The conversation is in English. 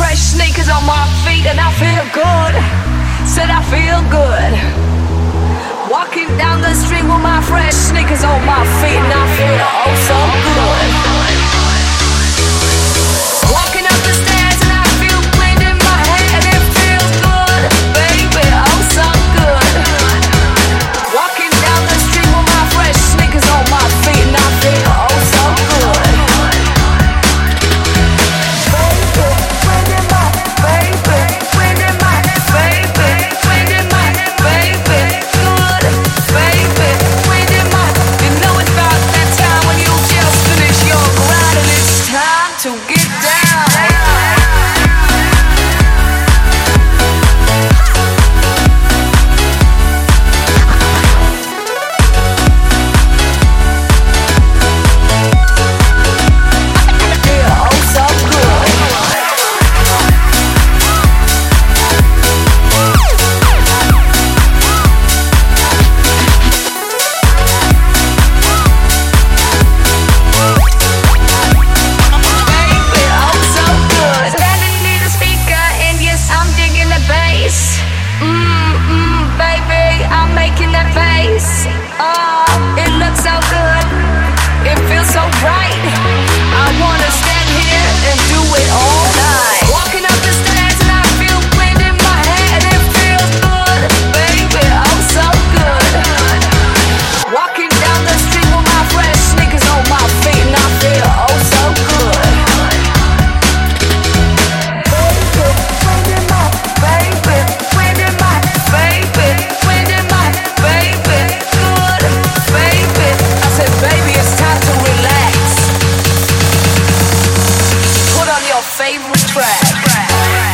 fresh sneakers on my feet and I feel good. Said I feel good. Walking down the street with my fresh sneakers on my feet and I feel oh so good. Favorite oh. breath.